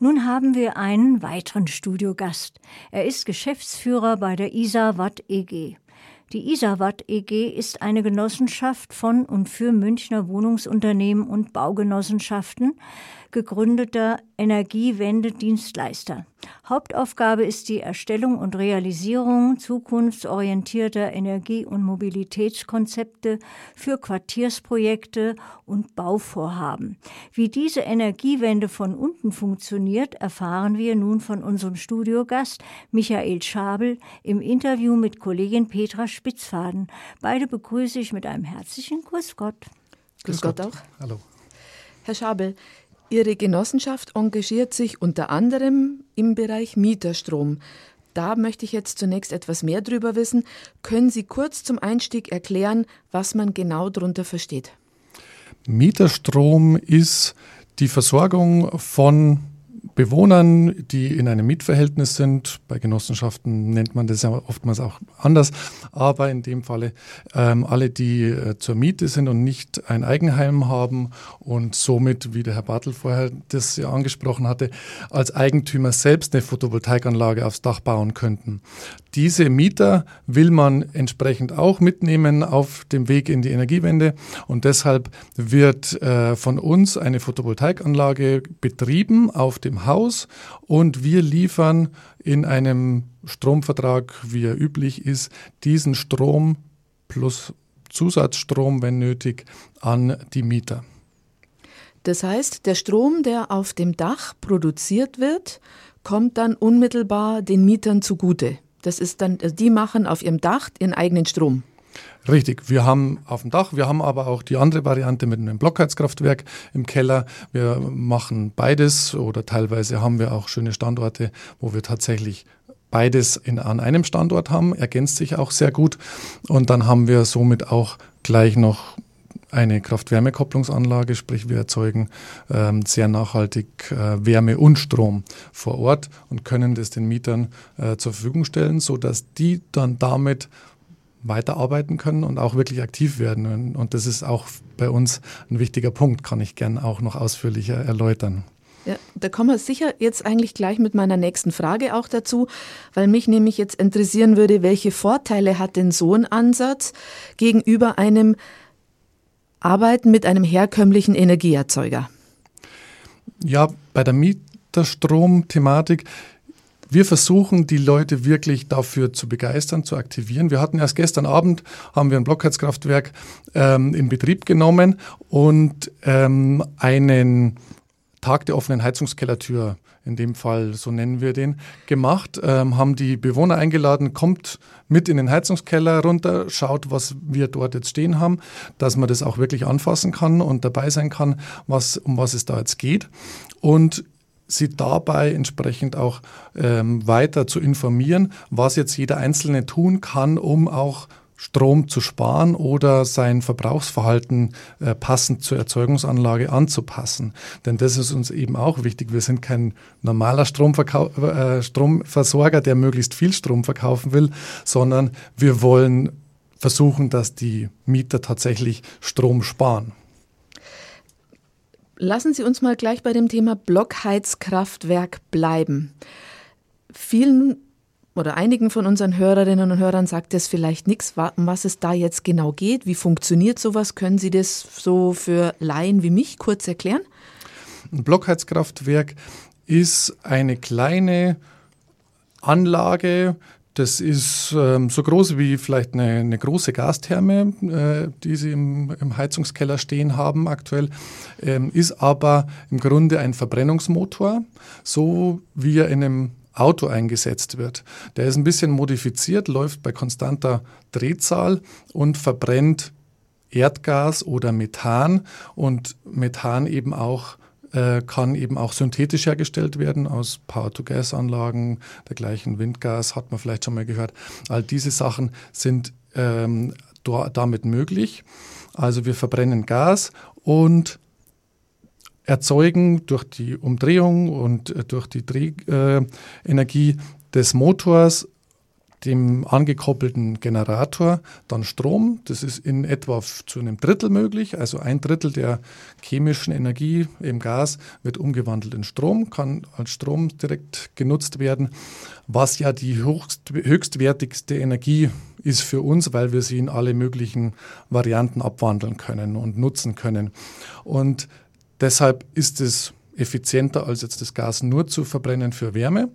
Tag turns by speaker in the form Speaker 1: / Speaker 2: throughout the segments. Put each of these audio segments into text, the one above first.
Speaker 1: Nun haben wir einen weiteren Studiogast. Er ist Geschäftsführer bei der ISA Watt EG. Die Isawatt EG ist eine Genossenschaft von und für Münchner Wohnungsunternehmen und Baugenossenschaften, gegründeter Energiewendedienstleister. Hauptaufgabe ist die Erstellung und Realisierung zukunftsorientierter Energie- und Mobilitätskonzepte für Quartiersprojekte und Bauvorhaben. Wie diese Energiewende von unten funktioniert, erfahren wir nun von unserem Studiogast Michael Schabel im Interview mit Kollegin Petra Spitzfaden. Beide begrüße ich mit einem herzlichen Grüß Gott.
Speaker 2: Grüß Gott auch.
Speaker 3: Hallo.
Speaker 2: Herr Schabel, Ihre Genossenschaft engagiert sich unter anderem im Bereich Mieterstrom. Da möchte ich jetzt zunächst etwas mehr drüber wissen. Können Sie kurz zum Einstieg erklären, was man genau darunter versteht?
Speaker 3: Mieterstrom ist die Versorgung von Bewohnern, die in einem Mietverhältnis sind. Bei Genossenschaften nennt man das ja oftmals auch anders. Aber in dem Falle ähm, alle, die äh, zur Miete sind und nicht ein Eigenheim haben und somit, wie der Herr Bartel vorher das ja angesprochen hatte, als Eigentümer selbst eine Photovoltaikanlage aufs Dach bauen könnten. Diese Mieter will man entsprechend auch mitnehmen auf dem Weg in die Energiewende und deshalb wird äh, von uns eine Photovoltaikanlage betrieben auf dem Haus und wir liefern in einem Stromvertrag, wie er üblich ist, diesen Strom plus Zusatzstrom, wenn nötig, an die Mieter.
Speaker 2: Das heißt, der Strom, der auf dem Dach produziert wird, kommt dann unmittelbar den Mietern zugute. Das ist dann, also die machen auf ihrem Dach ihren eigenen Strom.
Speaker 3: Richtig, wir haben auf dem Dach, wir haben aber auch die andere Variante mit einem Blockheizkraftwerk im Keller. Wir machen beides oder teilweise haben wir auch schöne Standorte, wo wir tatsächlich beides in, an einem Standort haben, ergänzt sich auch sehr gut. Und dann haben wir somit auch gleich noch eine Kraft-Wärme-Kopplungsanlage, sprich wir erzeugen ähm, sehr nachhaltig äh, Wärme und Strom vor Ort und können das den Mietern äh, zur Verfügung stellen, sodass die dann damit weiterarbeiten können und auch wirklich aktiv werden. Und das ist auch bei uns ein wichtiger Punkt, kann ich gern auch noch ausführlicher erläutern.
Speaker 2: Ja, da kommen wir sicher jetzt eigentlich gleich mit meiner nächsten Frage auch dazu, weil mich nämlich jetzt interessieren würde, welche Vorteile hat denn so ein Ansatz gegenüber einem Arbeiten mit einem herkömmlichen Energieerzeuger?
Speaker 3: Ja, bei der Mieterstrom-Thematik wir versuchen, die Leute wirklich dafür zu begeistern, zu aktivieren. Wir hatten erst gestern Abend, haben wir ein Blockheizkraftwerk ähm, in Betrieb genommen und ähm, einen Tag der offenen Heizungskellertür, in dem Fall, so nennen wir den, gemacht, ähm, haben die Bewohner eingeladen, kommt mit in den Heizungskeller runter, schaut, was wir dort jetzt stehen haben, dass man das auch wirklich anfassen kann und dabei sein kann, was, um was es da jetzt geht. Und sie dabei entsprechend auch ähm, weiter zu informieren, was jetzt jeder Einzelne tun kann, um auch Strom zu sparen oder sein Verbrauchsverhalten äh, passend zur Erzeugungsanlage anzupassen. Denn das ist uns eben auch wichtig. Wir sind kein normaler äh, Stromversorger, der möglichst viel Strom verkaufen will, sondern wir wollen versuchen, dass die Mieter tatsächlich Strom sparen.
Speaker 2: Lassen Sie uns mal gleich bei dem Thema Blockheizkraftwerk bleiben. Vielen oder einigen von unseren Hörerinnen und Hörern sagt es vielleicht nichts, um was es da jetzt genau geht. Wie funktioniert sowas? Können Sie das so für Laien wie mich kurz erklären?
Speaker 3: Ein Blockheizkraftwerk ist eine kleine Anlage, das ist ähm, so groß wie vielleicht eine, eine große Gastherme, äh, die Sie im, im, Heizungskeller stehen haben aktuell, ähm, ist aber im Grunde ein Verbrennungsmotor, so wie er in einem Auto eingesetzt wird. Der ist ein bisschen modifiziert, läuft bei konstanter Drehzahl und verbrennt Erdgas oder Methan und Methan eben auch äh, kann eben auch synthetisch hergestellt werden aus Power-to-Gas-Anlagen, dergleichen Windgas hat man vielleicht schon mal gehört. All diese Sachen sind ähm, damit möglich. Also wir verbrennen Gas und erzeugen durch die Umdrehung und äh, durch die Drehenergie äh, des Motors dem angekoppelten Generator dann Strom. Das ist in etwa zu einem Drittel möglich. Also ein Drittel der chemischen Energie im Gas wird umgewandelt in Strom, kann als Strom direkt genutzt werden, was ja die höchst, höchstwertigste Energie ist für uns, weil wir sie in alle möglichen Varianten abwandeln können und nutzen können. Und deshalb ist es effizienter, als jetzt das Gas nur zu verbrennen für Wärme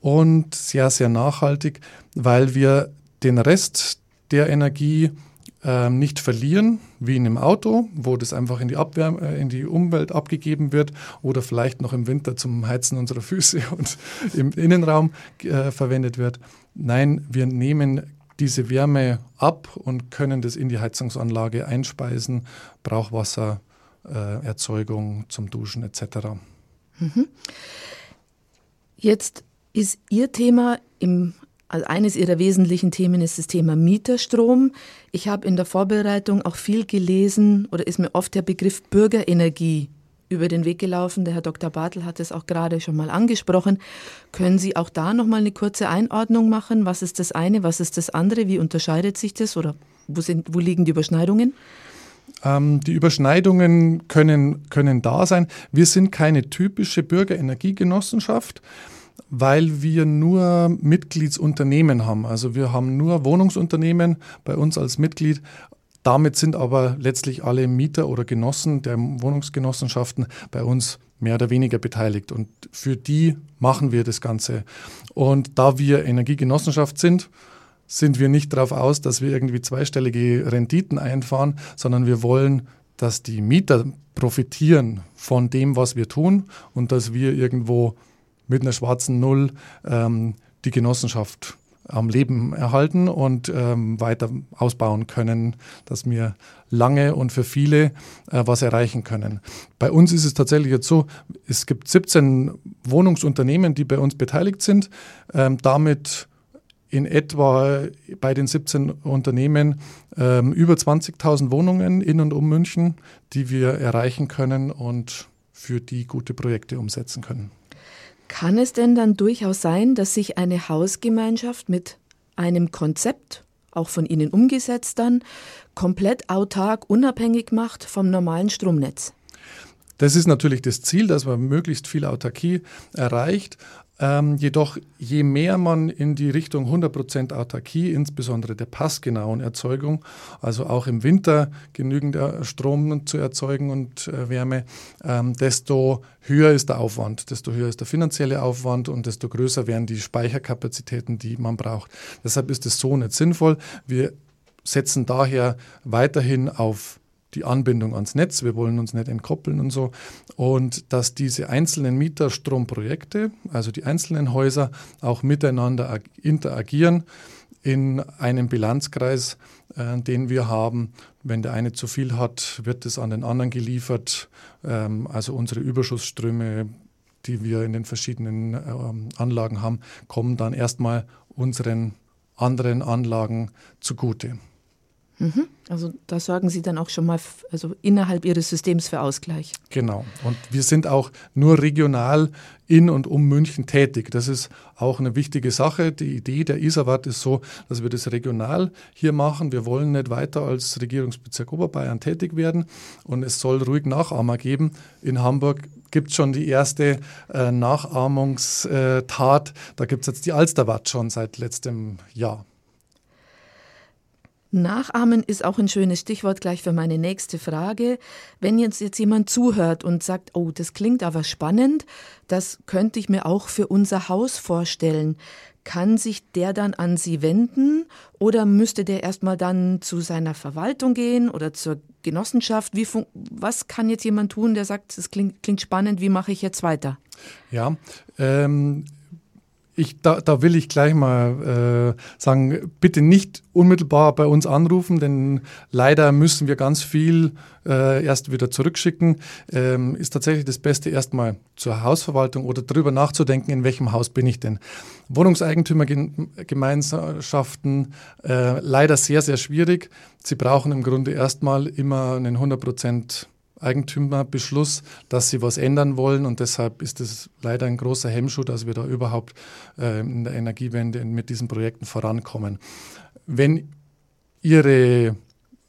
Speaker 3: und sehr, sehr nachhaltig, weil wir den Rest der Energie äh, nicht verlieren, wie in einem Auto, wo das einfach in die, Abwärme, äh, in die Umwelt abgegeben wird oder vielleicht noch im Winter zum Heizen unserer Füße und im Innenraum äh, verwendet wird. Nein, wir nehmen diese Wärme ab und können das in die Heizungsanlage einspeisen, Brauchwassererzeugung äh, zum Duschen etc. Mhm.
Speaker 2: Jetzt ist Ihr Thema im also eines Ihrer wesentlichen Themen ist das Thema Mieterstrom. Ich habe in der Vorbereitung auch viel gelesen oder ist mir oft der Begriff Bürgerenergie über den Weg gelaufen. Der Herr Dr. Bartel hat es auch gerade schon mal angesprochen. Können Sie auch da noch mal eine kurze Einordnung machen? Was ist das eine, was ist das andere? Wie unterscheidet sich das oder wo, sind, wo liegen die Überschneidungen?
Speaker 3: Ähm, die Überschneidungen können, können da sein. Wir sind keine typische Bürgerenergiegenossenschaft weil wir nur Mitgliedsunternehmen haben. Also wir haben nur Wohnungsunternehmen bei uns als Mitglied. Damit sind aber letztlich alle Mieter oder Genossen der Wohnungsgenossenschaften bei uns mehr oder weniger beteiligt. Und für die machen wir das Ganze. Und da wir Energiegenossenschaft sind, sind wir nicht darauf aus, dass wir irgendwie zweistellige Renditen einfahren, sondern wir wollen, dass die Mieter profitieren von dem, was wir tun und dass wir irgendwo mit einer schwarzen Null ähm, die Genossenschaft am Leben erhalten und ähm, weiter ausbauen können, dass wir lange und für viele äh, was erreichen können. Bei uns ist es tatsächlich jetzt so, es gibt 17 Wohnungsunternehmen, die bei uns beteiligt sind, ähm, damit in etwa bei den 17 Unternehmen ähm, über 20.000 Wohnungen in und um München, die wir erreichen können und für die gute Projekte umsetzen können.
Speaker 2: Kann es denn dann durchaus sein, dass sich eine Hausgemeinschaft mit einem Konzept, auch von Ihnen umgesetzt dann, komplett autark, unabhängig macht vom normalen Stromnetz?
Speaker 3: Das ist natürlich das Ziel, dass man möglichst viel Autarkie erreicht. Ähm, jedoch, je mehr man in die Richtung 100% Autarkie, insbesondere der passgenauen Erzeugung, also auch im Winter genügend äh, Strom zu erzeugen und äh, Wärme, ähm, desto höher ist der Aufwand, desto höher ist der finanzielle Aufwand und desto größer werden die Speicherkapazitäten, die man braucht. Deshalb ist es so nicht sinnvoll. Wir setzen daher weiterhin auf die Anbindung ans Netz, wir wollen uns nicht entkoppeln und so. Und dass diese einzelnen Mieterstromprojekte, also die einzelnen Häuser, auch miteinander interagieren in einem Bilanzkreis, äh, den wir haben. Wenn der eine zu viel hat, wird es an den anderen geliefert. Ähm, also unsere Überschussströme, die wir in den verschiedenen ähm, Anlagen haben, kommen dann erstmal unseren anderen Anlagen zugute.
Speaker 2: Mhm. Also da sorgen Sie dann auch schon mal also innerhalb Ihres Systems für Ausgleich.
Speaker 3: Genau. Und wir sind auch nur regional in und um München tätig. Das ist auch eine wichtige Sache. Die Idee der ISAWAT ist so, dass wir das regional hier machen. Wir wollen nicht weiter als Regierungsbezirk Oberbayern tätig werden. Und es soll ruhig Nachahmer geben. In Hamburg gibt es schon die erste äh, Nachahmungstat. Da gibt es jetzt die Alsterwatt schon seit letztem Jahr.
Speaker 2: Nachahmen ist auch ein schönes Stichwort gleich für meine nächste Frage. Wenn jetzt, jetzt jemand zuhört und sagt, oh, das klingt aber spannend, das könnte ich mir auch für unser Haus vorstellen. Kann sich der dann an Sie wenden oder müsste der erstmal dann zu seiner Verwaltung gehen oder zur Genossenschaft? Wie was kann jetzt jemand tun, der sagt, das klingt, klingt spannend, wie mache ich jetzt weiter?
Speaker 3: Ja, ähm, ich, da, da will ich gleich mal äh, sagen, bitte nicht unmittelbar bei uns anrufen, denn leider müssen wir ganz viel äh, erst wieder zurückschicken. Ähm, ist tatsächlich das Beste, erstmal zur Hausverwaltung oder darüber nachzudenken, in welchem Haus bin ich denn. Wohnungseigentümergemeinschaften äh, leider sehr, sehr schwierig. Sie brauchen im Grunde erstmal immer einen 100 Prozent Wohnungseigentümerbeschluss, dass sie was ändern wollen und deshalb ist es leider ein großer Hemmschuh, dass wir da überhaupt äh, in der Energiewende mit diesen Projekten vorankommen. Wenn Ihre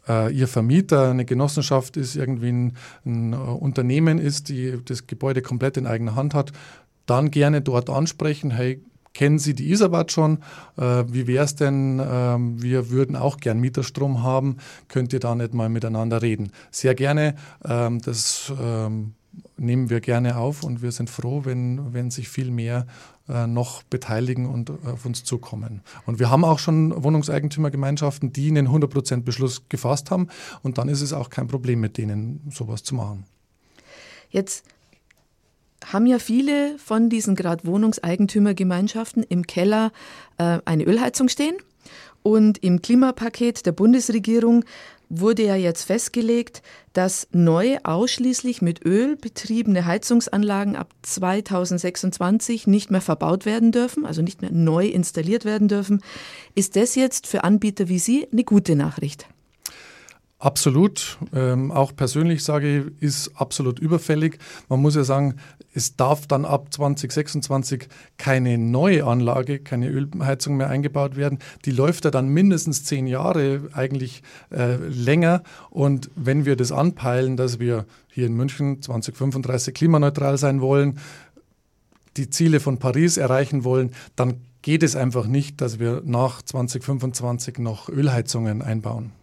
Speaker 3: äh, Ihr Vermieter eine Genossenschaft ist, irgendwie ein, ein Unternehmen ist, die das Gebäude komplett in eigener Hand hat, dann gerne dort ansprechen, hey, kennen Sie die Isabat schon? Äh, wie wäre es denn? Ähm, wir würden auch gern Mieterstrom haben. Könnt ihr da nicht mal miteinander reden? Sehr gerne. Ähm, das ähm, nehmen wir gerne auf und wir sind froh, wenn, wenn sich viel mehr äh, noch beteiligen und auf uns zukommen. Und wir haben auch schon Wohnungseigentümergemeinschaften, die einen 100% Beschluss gefasst haben und dann ist es auch kein Problem mit denen, sowas zu machen.
Speaker 2: Jetzt haben ja viele von diesen gerade Wohnungseigentümergemeinschaften im Keller äh, eine Ölheizung stehen. Und im Klimapaket der Bundesregierung wurde ja jetzt festgelegt, dass neu ausschließlich mit Öl betriebene Heizungsanlagen ab 2026 nicht mehr verbaut werden dürfen, also nicht mehr neu installiert werden dürfen. Ist das jetzt für Anbieter wie Sie eine gute Nachricht?
Speaker 3: Absolut. Ähm, auch persönlich sage ich, ist absolut überfällig. Man muss ja sagen, es darf dann ab 2026 keine neue Anlage, keine Ölheizung mehr eingebaut werden. Die läuft ja dann mindestens zehn Jahre, eigentlich äh, länger. Und wenn wir das anpeilen, dass wir hier in München 2035 klimaneutral sein wollen, die Ziele von Paris erreichen wollen, dann geht es einfach nicht, dass wir nach 2025 noch Ölheizungen einbauen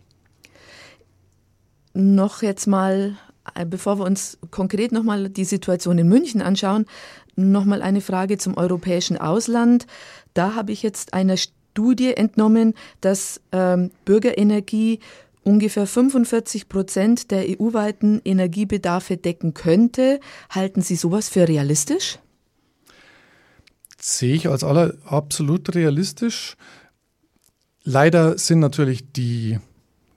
Speaker 2: noch jetzt mal, äh, bevor wir uns konkret nochmal die Situation in München anschauen, nochmal eine Frage zum europäischen Ausland. Da habe ich jetzt einer Studie entnommen, dass ähm, Bürgerenergie ungefähr 45 Prozent der EU-weiten Energiebedarfe decken könnte. Halten Sie sowas für realistisch?
Speaker 3: Sehe ich als aller absolut realistisch. Leider sind natürlich die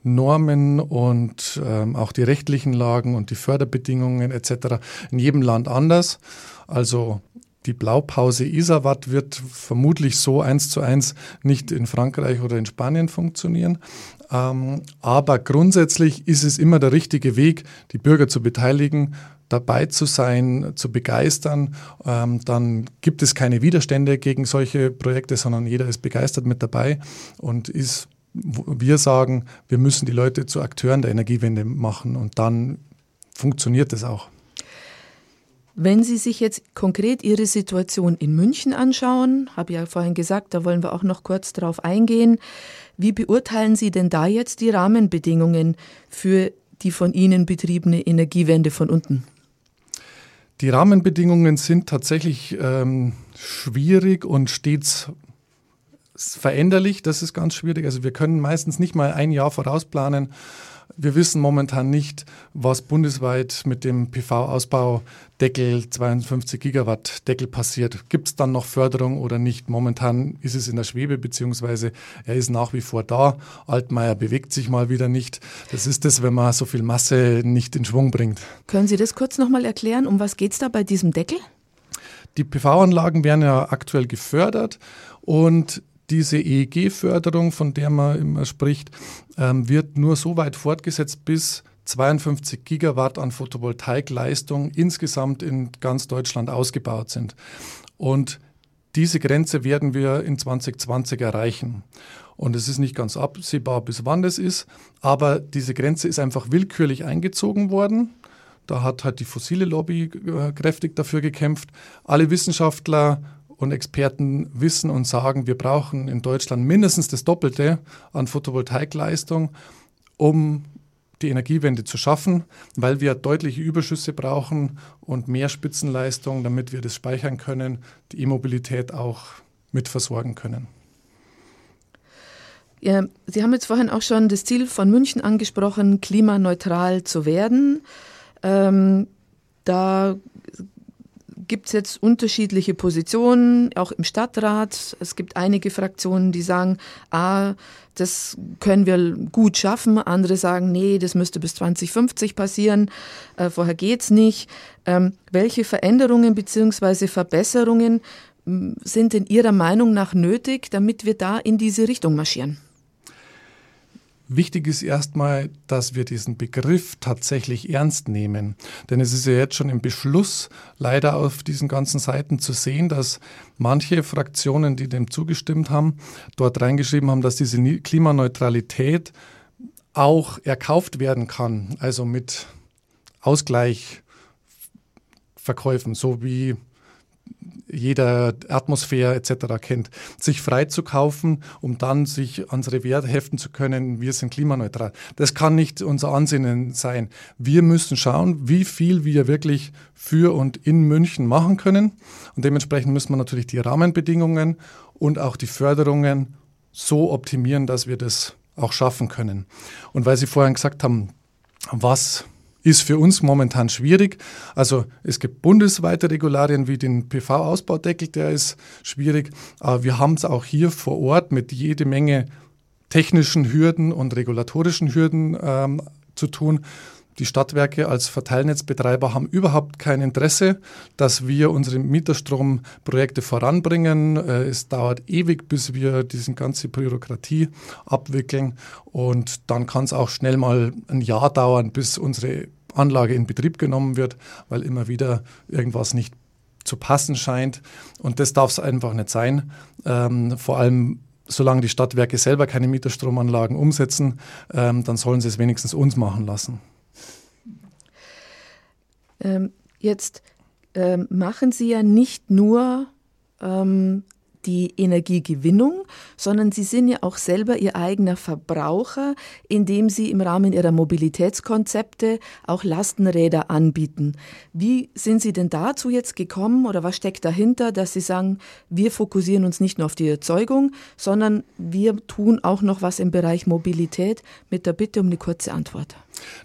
Speaker 3: Normen und ähm, auch die rechtlichen Lagen und die Förderbedingungen etc. in jedem Land anders. Also die Blaupause Isavat wird vermutlich so eins zu eins nicht in Frankreich oder in Spanien funktionieren. Ähm, aber grundsätzlich ist es immer der richtige Weg, die Bürger zu beteiligen, dabei zu sein, zu begeistern. Ähm, dann gibt es keine Widerstände gegen solche Projekte, sondern jeder ist begeistert mit dabei und ist wir sagen, wir müssen die Leute zu Akteuren der Energiewende machen und dann funktioniert es auch.
Speaker 2: Wenn Sie sich jetzt konkret Ihre Situation in München anschauen, habe ich ja vorhin gesagt, da wollen wir auch noch kurz drauf eingehen. Wie beurteilen Sie denn da jetzt die Rahmenbedingungen für die von Ihnen betriebene Energiewende von unten?
Speaker 3: Die Rahmenbedingungen sind tatsächlich ähm, schwierig und stets veränderlich, das ist ganz schwierig. Also wir können meistens nicht mal ein Jahr vorausplanen. Wir wissen momentan nicht, was bundesweit mit dem PV-Ausbaudeckel 52 Gigawatt Deckel passiert. Gibt es dann noch Förderung oder nicht? Momentan ist es in der Schwebe, beziehungsweise er ist nach wie vor da. Altmaier bewegt sich mal wieder nicht. Das ist es, wenn man so viel Masse nicht in Schwung bringt.
Speaker 2: Können Sie das kurz nochmal erklären? Um was geht es da bei diesem Deckel?
Speaker 3: Die PV-Anlagen werden ja aktuell gefördert und diese EEG-Förderung, von der man immer spricht, ähm, wird nur so weit fortgesetzt, bis 52 Gigawatt an Photovoltaikleistung insgesamt in ganz Deutschland ausgebaut sind. Und diese Grenze werden wir in 2020 erreichen. Und es ist nicht ganz absehbar, bis wann das ist, aber diese Grenze ist einfach willkürlich eingezogen worden. Da hat halt die fossile Lobby äh, kräftig dafür gekämpft. Alle Wissenschaftler und Experten wissen und sagen, wir brauchen in Deutschland mindestens das Doppelte an Photovoltaikleistung, um die Energiewende zu schaffen, weil wir deutliche Überschüsse brauchen und mehr Spitzenleistung, damit wir das speichern können, die E-Mobilität auch mit versorgen können.
Speaker 2: Ja, Sie haben jetzt vorhin auch schon das Ziel von München angesprochen, klimaneutral zu werden. Ähm, da gibt es jetzt unterschiedliche Positionen, auch im Stadtrat. Es gibt einige Fraktionen, die sagen, ah, das können wir gut schaffen. Andere sagen, nee, das müsste bis 2050 passieren. Äh, vorher geht's nicht. Ähm, welche Veränderungen bzw. Verbesserungen sind in Ihrer Meinung nach nötig, damit wir da in diese Richtung marschieren?
Speaker 3: Wichtig ist erstmal, dass wir diesen Begriff tatsächlich ernst nehmen. Denn es ist ja jetzt schon im Beschluss leider auf diesen ganzen Seiten zu sehen, dass manche Fraktionen, die dem zugestimmt haben, dort reingeschrieben haben, dass diese Klimaneutralität auch erkauft werden kann, also mit Ausgleichverkäufen, so wie jeder Atmosphäre etc. kennt, sich frei zu kaufen, um dann sich unsere Werte heften zu können, wir sind klimaneutral. Das kann nicht unser Ansinnen sein. Wir müssen schauen, wie viel wir wirklich für und in München machen können. Und dementsprechend müssen wir natürlich die Rahmenbedingungen und auch die Förderungen so optimieren, dass wir das auch schaffen können. Und weil Sie vorhin gesagt haben, was ist für uns momentan schwierig. Also es gibt bundesweite Regularien wie den PV-Ausbaudeckel, der ist schwierig. Aber wir haben es auch hier vor Ort mit jede Menge technischen Hürden und regulatorischen Hürden ähm, zu tun. Die Stadtwerke als Verteilnetzbetreiber haben überhaupt kein Interesse, dass wir unsere Mieterstromprojekte voranbringen. Äh, es dauert ewig, bis wir diese ganze Bürokratie abwickeln. Und dann kann es auch schnell mal ein Jahr dauern, bis unsere Anlage in Betrieb genommen wird, weil immer wieder irgendwas nicht zu passen scheint. Und das darf es einfach nicht sein. Ähm, vor allem solange die Stadtwerke selber keine Mieterstromanlagen umsetzen, ähm, dann sollen sie es wenigstens uns machen lassen.
Speaker 2: Ähm, jetzt ähm, machen Sie ja nicht nur ähm, die Energiegewinnung, sondern Sie sind ja auch selber Ihr eigener Verbraucher, indem Sie im Rahmen Ihrer Mobilitätskonzepte auch Lastenräder anbieten. Wie sind Sie denn dazu jetzt gekommen oder was steckt dahinter, dass Sie sagen, wir fokussieren uns nicht nur auf die Erzeugung, sondern wir tun auch noch was im Bereich Mobilität mit der Bitte um eine kurze Antwort?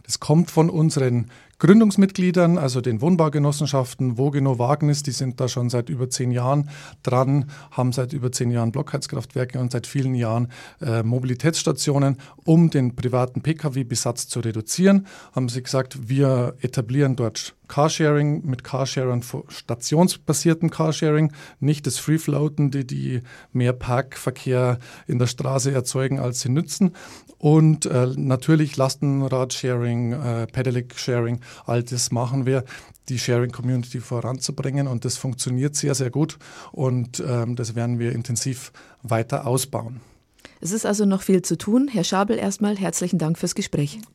Speaker 3: Das kommt von unseren Gründungsmitgliedern, also den Wohnbaugenossenschaften Wogeno Wagnis, die sind da schon seit über zehn Jahren dran, haben seit über zehn Jahren Blockheizkraftwerke und seit vielen Jahren äh, Mobilitätsstationen, um den privaten Pkw-Besatz zu reduzieren. Haben sie gesagt, wir etablieren dort Carsharing mit Carsharing, stationsbasierten Carsharing, nicht das Free-Floaten, die, die mehr Parkverkehr in der Straße erzeugen, als sie nützen. Und äh, natürlich Lastenrad-Sharing, äh, Pedelec-Sharing, all das machen wir, die Sharing-Community voranzubringen. Und das funktioniert sehr, sehr gut. Und ähm, das werden wir intensiv weiter ausbauen.
Speaker 2: Es ist also noch viel zu tun. Herr Schabel, erstmal herzlichen Dank fürs Gespräch.